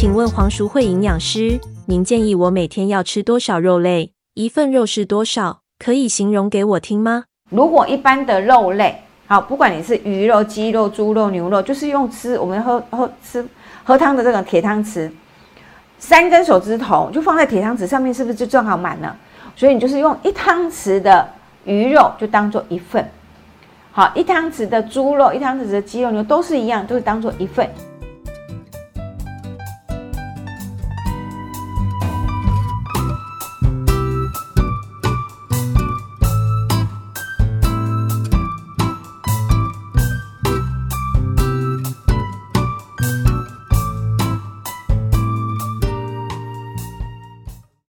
请问黄淑慧营养师您建议我每天要吃多少肉类？一份肉是多少？可以形容给我听吗？如果一般的肉类好不管你是鱼肉鸡肉猪肉牛肉就是用吃我们喝喝吃喝汤的这种铁汤匙三根手指头就放在铁汤匙上面是不是就正好满了？所以你就是用一汤匙的鱼肉就当做一份。好一汤匙的猪肉一汤匙的鸡肉牛都是一样都是当做一份。